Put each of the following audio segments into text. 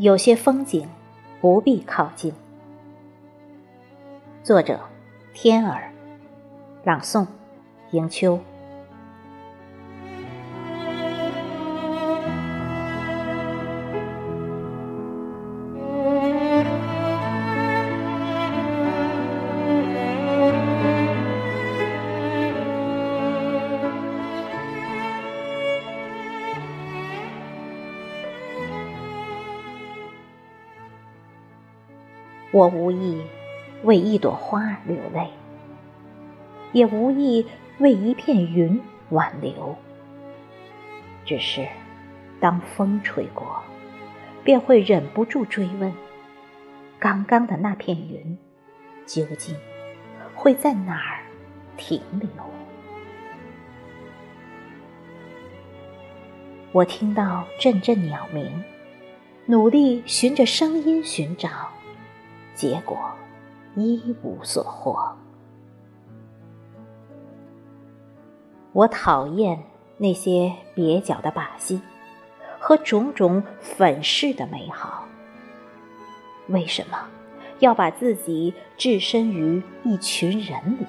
有些风景不必靠近。作者：天儿，朗诵：迎秋。我无意为一朵花流泪，也无意为一片云挽留。只是，当风吹过，便会忍不住追问：刚刚的那片云，究竟会在哪儿停留？我听到阵阵鸟鸣，努力循着声音寻找。结果一无所获。我讨厌那些蹩脚的把戏和种种粉饰的美好。为什么要把自己置身于一群人里，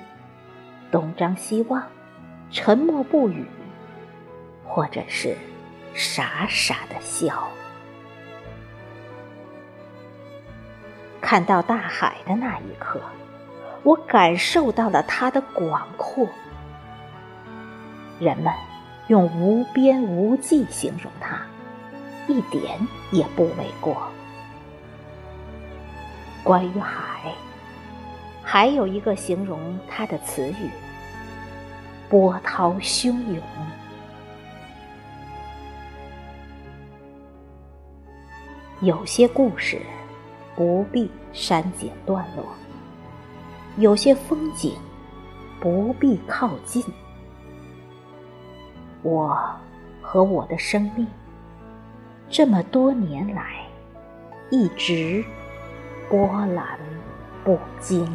东张西望，沉默不语，或者是傻傻的笑？看到大海的那一刻，我感受到了它的广阔。人们用无边无际形容它，一点也不为过。关于海，还有一个形容它的词语：波涛汹涌。有些故事。不必删减段落，有些风景不必靠近。我和我的生命，这么多年来，一直波澜不惊。